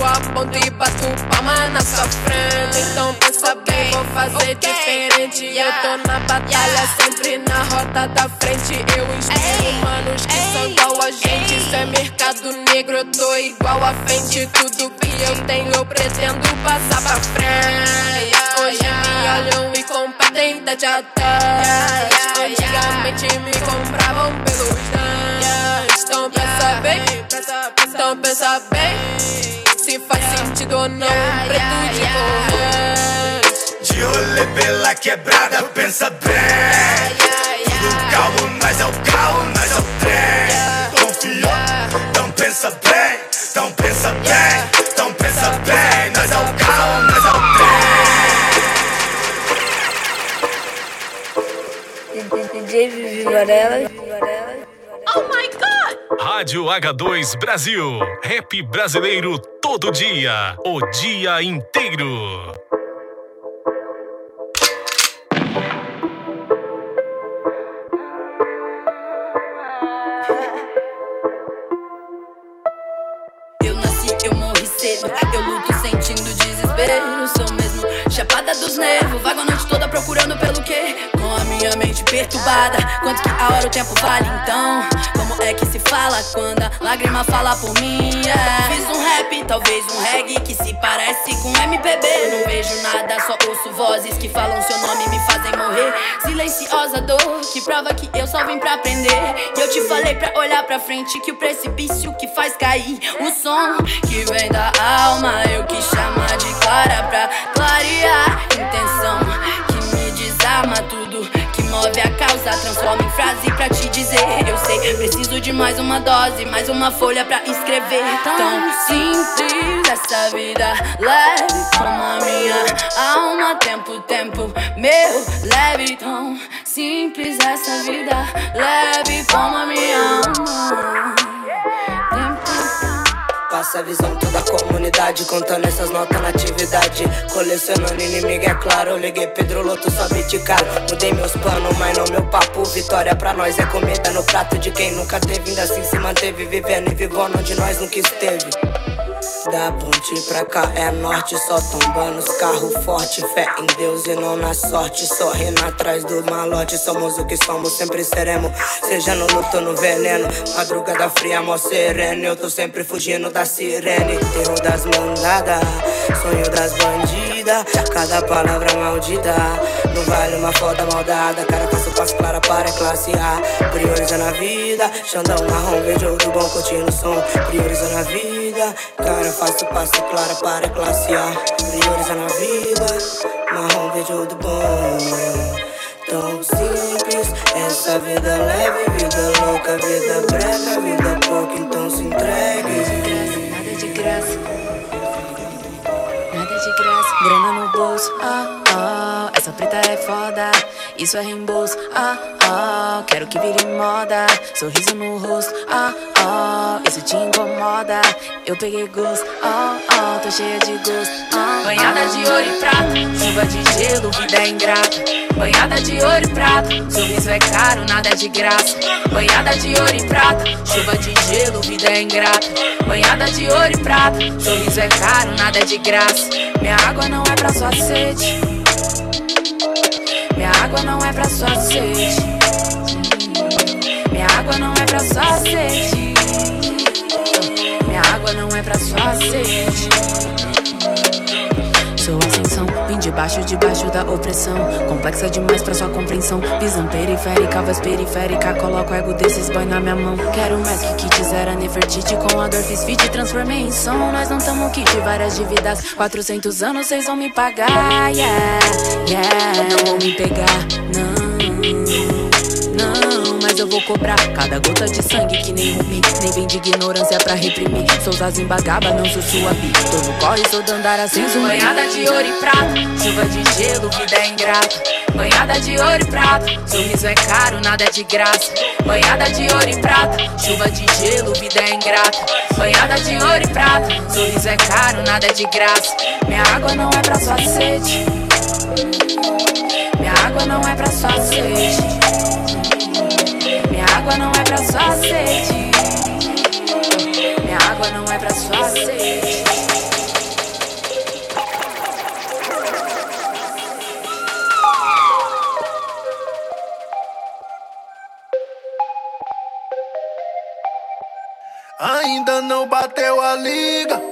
Eu aponto e bato palma na sua frente. Então pensa bem, vou fazer diferente. Eu tô na batalha, sempre na rota da frente. Eu inspiro manos que são igual a gente. Isso é mercado negro, eu tô igual a frente. Tudo que eu tenho, eu pretendo passar pra frente. Hoje me olham e competem de atrás. Antigamente me compravam pelos dentes. Então pensa bem, então pensa bem. Se faz sentido ou não, preto de corrente. De rolê pela quebrada, pensa bem. Tudo calmo, nós é o carro, nós é o trem. Confiou? Então pensa bem, então pensa bem, então pensa bem. Nós é o carro, nós é o DJ Vivi Varela. Oh my god! Rádio H2 Brasil. Rap brasileiro todo dia. O dia inteiro. Perturbada. Quanto que a hora o tempo vale então? Como é que se fala quando a lágrima fala por mim? Yeah. Fiz um rap, talvez um reggae que se parece com MPB. Não vejo nada, só ouço vozes que falam seu nome e me fazem morrer. Silenciosa dor que prova que eu só vim pra aprender. E eu te falei pra olhar pra frente que o precipício que faz cair o som que vem da alma. Eu que chama de clara pra clarear intenção que me desarma tudo move a causa. Transforma em frase pra te dizer. Eu sei, preciso de mais uma dose, mais uma folha pra escrever. Tão simples essa vida, leve como a minha alma. Tempo, tempo, meu, leve. Tão simples essa vida, leve como a minha alma. Passa a visão toda a comunidade Contando essas notas na atividade. Colecionando inimigo, é claro Eu liguei Pedro Loto, só caro Mudei meus planos, mas não meu papo. Vitória pra nós é comida no prato De quem nunca teve, ainda assim se manteve Vivendo e vivendo onde nós nunca esteve da ponte pra cá é norte, só tombando os carros forte. Fé em Deus e não na sorte. Sorrindo atrás do malote. Somos o que somos, sempre seremos. Seja no luto ou no veneno. Madrugada fria, mó sereno. Eu tô sempre fugindo da sirene. Terror das mandadas, sonho das bandidas. Cada palavra maldita. Não vale uma foda maldada. Cara, faço passo clara para classe A. Priorizando a vida, Xandão marrom, verde ouro bom, curtindo o som. Priorizando a vida, cara, faço passo clara para classe A. Priorizando a vida, marrom, verde ouro bom. Tão simples, essa vida leve, vida louca, vida breve, vida pouca, então se entregue. Nada de graça. Nada de graça. Grana no bolso. Ah, ah. Essa preta é foda. Isso é reembolso. Ah, ah. Quero que vire moda. Sorriso no rosto. Ah, ah. Isso te incomoda. Eu peguei gosto. Ah, ah. Tô cheia de gosto. Ah, Banhada de ouro e prata. Chuva de gelo, vida é ingrata. Banhada de ouro e prata. Sorriso é caro, nada é de graça. Banhada de ouro e prata. Chuva de gelo, vida é ingrata. Banhada de ouro e prata. Sorriso é caro, nada é de graça. Minha água não é pra sua sede. Água não é pra sua sede. Minha água não é pra sua sede. Minha água não é pra sua sede. Vim debaixo, debaixo da opressão. Complexa demais pra sua compreensão. Visão periférica, voz periférica. Coloco ego desses boy na minha mão. Quero mais que kits era Nefertiti. Com a dor fiz transformei em som. Nós não tamo kit, várias dívidas. 400 anos vocês vão me pagar. Yeah, yeah. Não vão me pegar, não. Não, mas eu vou cobrar cada gota de sangue que nem rubi. Nem vem de ignorância pra reprimir. Sou Zazimbagaba, não sou sua bi. Tô no corre, sou Dandara sem zumbi. Banhada de ouro e prata, chuva de gelo, vida é ingrata. Banhada de ouro e prata, sorriso é caro, nada é de graça. Banhada de ouro e prata, chuva de gelo, vida é ingrata. Banhada de ouro e prata, sorriso é caro, nada é de graça. Minha água não é pra sua sede. Minha água não é pra sua sede. Água não é pra sua sede. Minha água não é pra sua sede. Ainda não bateu a liga.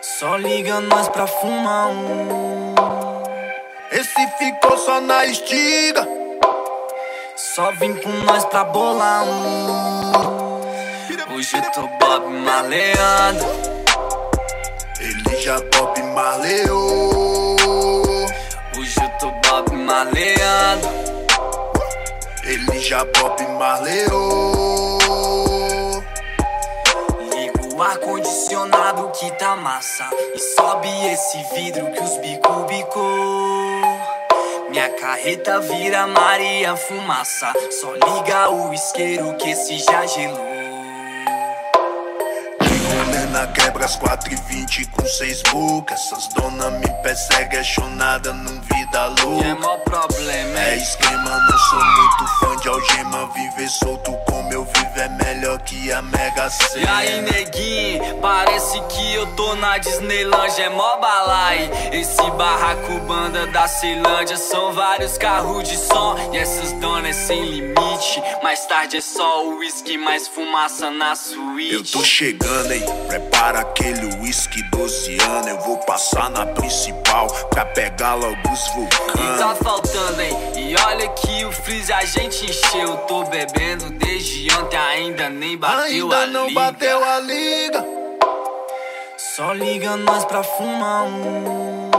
Só liga nós pra fumar um. Esse ficou só na estiga. Só vim com nós pra bolar um. Hoje eu tô Bob maleando. Ele já Bob maleou. Hoje eu tô Bob maleando. Ele já Bob maleou. Liga o ar-condicionado que tá massa. E sobe esse vidro que os bico bicou. Minha carreta vira Maria Fumaça. Só liga o isqueiro que esse já gelou. Na quebra às 4 e 20 com seis bocas. Essas dona me perseguem, é chonada num vida louca. É mó problema, É esquema, não sou muito fã de algema. Viver solto como eu vivo é melhor que a Mega E Sena. aí, neguinho, parece que eu tô na Disneylandia, é mó balai. Esse barraco banda da Ceilândia são vários carros de som. E essas donas é sem limite. Mais tarde é só o uísque, mais fumaça na suíte. Eu tô chegando, hein? Prepara aquele whisky 12 anos. Eu vou passar na principal pra pegar logo os E tá faltando, hein? E olha que o freeze a gente encheu. Tô bebendo desde ontem, ainda nem bateu Ainda a não liga. bateu a liga. Só liga nós pra fumar um.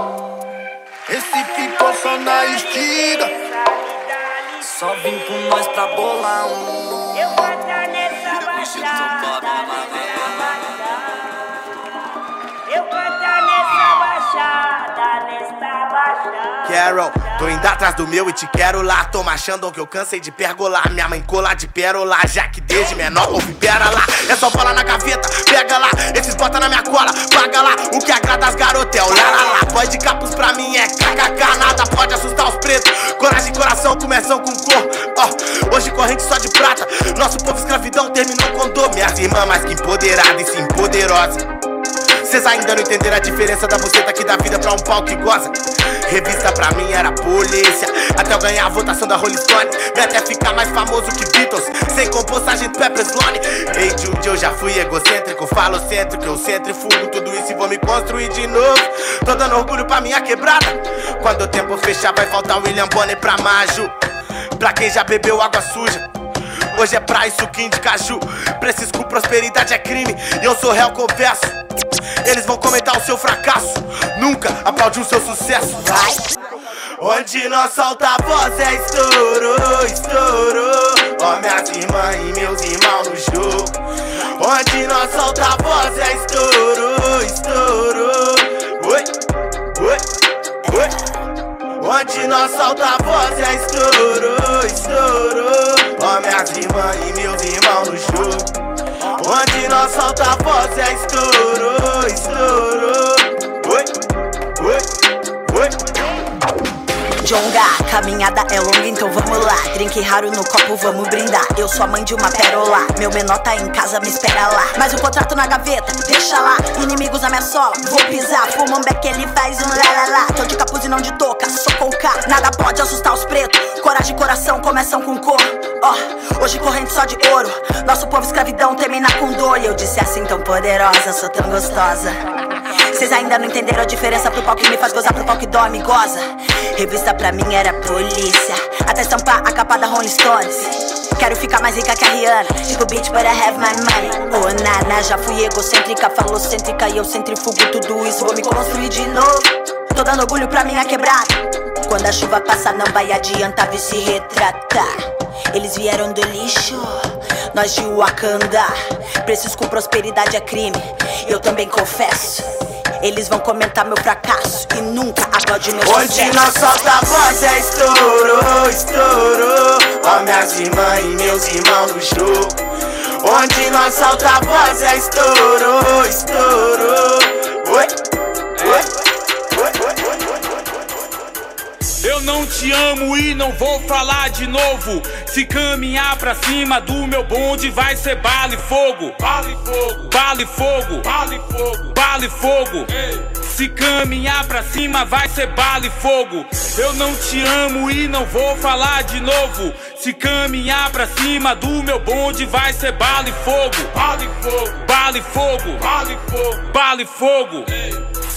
Esse ficou só na estiga. Só vim com nós pra bolar um. Carol, tô indo atrás do meu e te quero lá. Tô machando que eu cansei de pergolar. Minha mãe cola de pérola, já que desde menor ouve pera lá. É só bola na gaveta, pega lá. Esses bota na minha cola, paga lá. O que agrada as garotas é o lá lá. Pode capuz pra mim é kkk, nada pode assustar os pretos. Coragem, coração, começam com cor. Ó, hoje corrente só de prata. Nosso povo escravidão terminou com dor. Minhas irmãs mais que empoderadas e sim poderosas. Cês ainda não entenderam a diferença da buceta que dá vida pra um pau que goza. Revista pra mim era polícia. Até eu ganhar a votação da Rolling Stone. Até ficar mais famoso que Beatles. Sem compostagem Peppers Lone. Ei, Jude, eu já fui egocêntrico. Falo centro que eu centrifugo tudo isso e vou me construir de novo. Tô dando orgulho pra minha quebrada. Quando o tempo fechar, vai faltar William Bonner pra Maju. pra quem já bebeu água suja. Hoje é praia e suquinho de caju. Preciso com prosperidade é crime. E eu sou réu, confesso. Eles vão comentar o seu fracasso. Nunca aplaudir o seu sucesso. Vai. Onde nosso alta-voz é estouro, estouro. Ó, minhas irmãs e meus irmãos no jogo. Onde nosso alta-voz é estouro, estouro. Onde nossa alta voz é estourou, estourou Ó minhas irmãs e meus irmãos no show Onde nossa alta voz é estourou, estourou Oi, oi, oi. Caminhada é longa, então vamos lá. Drink raro no copo, vamos brindar. Eu sou a mãe de uma pérola. Meu menor tá em casa, me espera lá. Mas o contrato na gaveta, deixa lá. Inimigos na minha sola, vou pisar. Fuma um beck, ele faz um lá. Tô de capuz e não de touca, sou coca. Nada pode assustar os pretos. Coragem e coração começam com cor. Ó, oh, hoje corrente só de ouro. Nosso povo escravidão termina com dor. E eu disse assim tão poderosa, sou tão gostosa. Vocês ainda não entenderam a diferença pro pau que me faz gozar pro pau que dói, me goza. Revista pra mim era polícia. Até estampar a capa da Rolling Stones. Quero ficar mais rica que a Rihanna. Tipo bitch, but I have my money. Oh, nana, já fui egocêntrica, falocêntrica. E eu centrifugo tudo isso, vou me construir de novo. Tô dando orgulho pra minha quebrada. Quando a chuva passa, não vai adiantar vir se retratar. Eles vieram do lixo, nós de Wakanda. Preciso com prosperidade é crime, eu também confesso. Eles vão comentar meu fracasso e nunca aplaudir meu Onde sucesso. nós solta a voz é estouro, estouro. Ó, minhas irmãs e meus irmãos no jogo. Onde nós solta a voz é estouro, estouro. Oi, oi, Eu não te amo e não vou falar de novo. Se caminhar pra cima do meu bonde, vai ser bala e fogo. Bala e fogo, bala e fogo, bala e fogo, bala e fogo. Se caminhar pra cima, vai ser bala e fogo. Eu não te amo e não vou falar de novo. Se caminhar pra cima do meu bonde, vai ser bala e fogo. Bala e fogo, bala e fogo, bala e fogo, bala e fogo.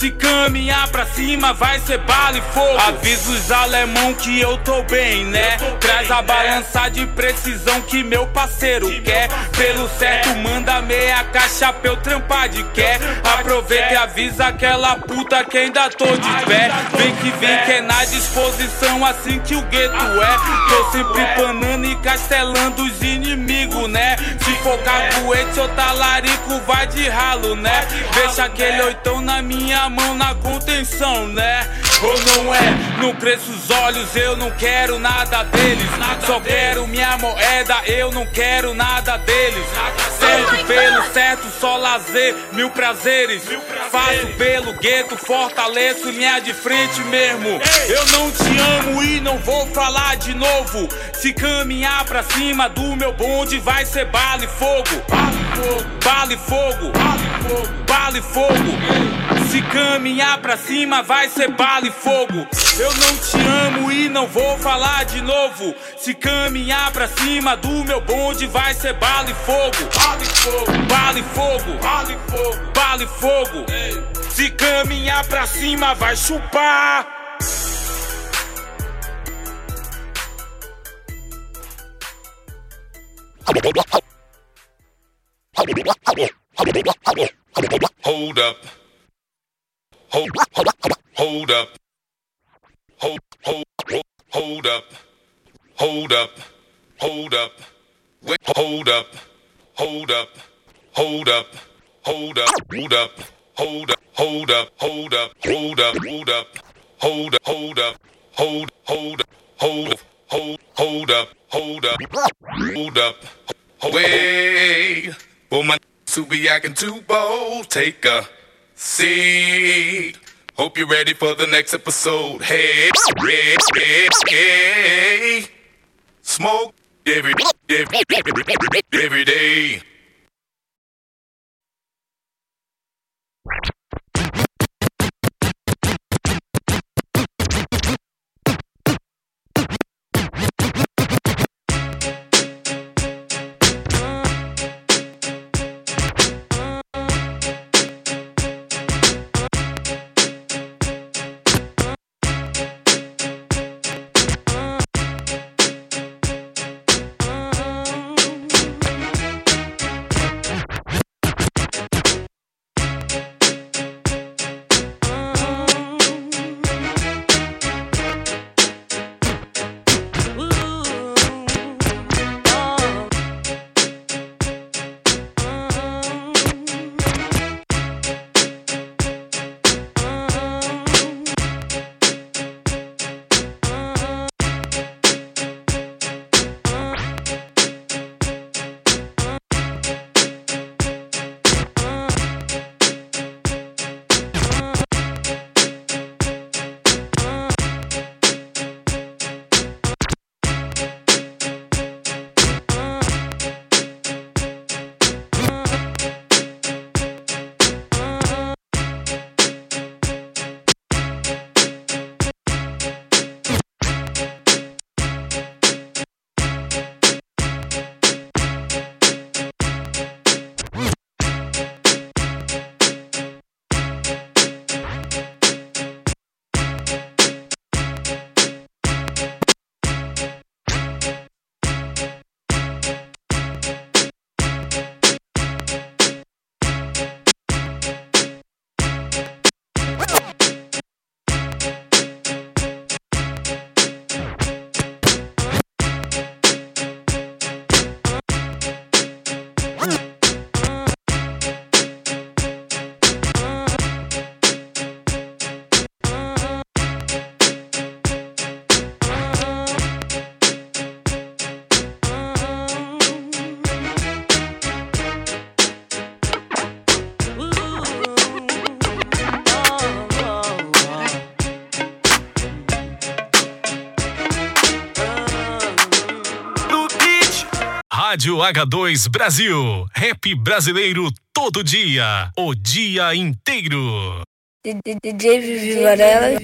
Se caminhar pra cima, vai ser bala e fogo. Avisa os alemão que eu tô bem, né? Traz a balança de precisão que meu parceiro quer. Pelo certo, manda meia caixa pra eu trampar de quer. Aproveita e avisa aquela puta que ainda tô de pé. Vem que vem que é na disposição, assim que o gueto é. Tô sempre panando e castelando os inimigos, né? Se for caguete ou talarico, vai de ralo, né? Deixa aquele oitão na minha mão na contenção, né? Ou não é? Não cresço os olhos, eu não quero nada deles. Só quero minha moeda, eu não quero nada deles. Certo pelo certo, só lazer, mil prazeres. Faço pelo gueto, fortaleço minha de frente mesmo. Eu não te amo e não vou falar de novo. Se caminhar pra cima do meu bonde, vai ser bala e fogo. Bala e fogo, bala e fogo. Se caminhar pra cima, vai ser bala e fogo. Eu não te amo e não vou falar de novo. Se caminhar pra cima do meu bonde, vai ser bala e fogo. Bala e fogo, bala e fogo, bala e fogo, bala e fogo. Se caminhar pra cima, vai chupar. Hold up. Hold, hold, hold up. Hold, up, hold, up, hold, up, hold up. Hold up. Hold up. Wait, hold up. Hold up. Hold up. Hold up. Hold up. Hold up. Hold up. Hold up. Hold up. Hold up. Hold up. Hold up. Hold up, hold up hold up hold up hold up. Hold up. Hold up. Wait. For my to be acting too bold, take a seat. Hope you're ready for the next episode. Hey, hey, hey, hey. Smoke every, every, every, every day. Rádio H2 Brasil. Rap brasileiro todo dia. O dia inteiro. DJ Vivi Varela.